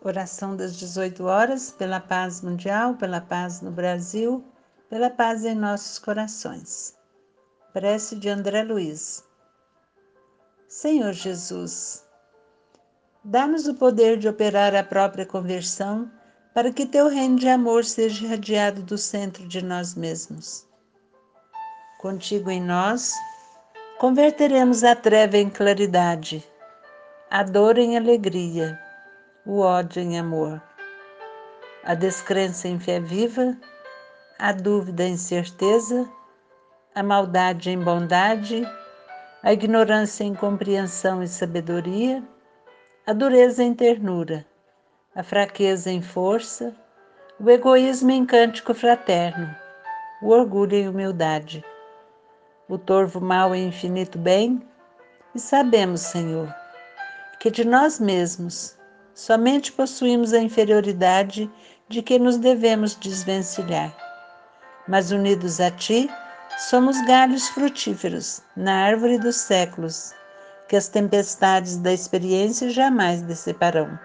Oração das 18 horas, pela paz mundial, pela paz no Brasil, pela paz em nossos corações. Prece de André Luiz. Senhor Jesus, dá-nos o poder de operar a própria conversão para que teu reino de amor seja irradiado do centro de nós mesmos. Contigo em nós, converteremos a treva em claridade, a dor em alegria o ódio em amor, a descrença em fé viva, a dúvida em certeza, a maldade em bondade, a ignorância em compreensão e sabedoria, a dureza em ternura, a fraqueza em força, o egoísmo em cântico fraterno, o orgulho em humildade, o torvo mal em infinito bem, e sabemos, Senhor, que de nós mesmos Somente possuímos a inferioridade de que nos devemos desvencilhar. Mas unidos a Ti, somos galhos frutíferos na árvore dos séculos, que as tempestades da experiência jamais deceparão.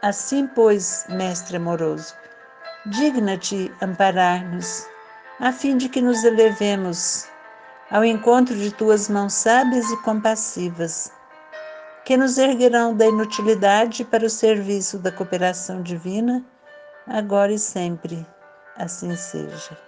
Assim, pois, Mestre amoroso, digna-te amparar-nos, a fim de que nos elevemos ao encontro de tuas mãos sábias e compassivas que nos erguerão da inutilidade para o serviço da cooperação divina, agora e sempre. Assim seja.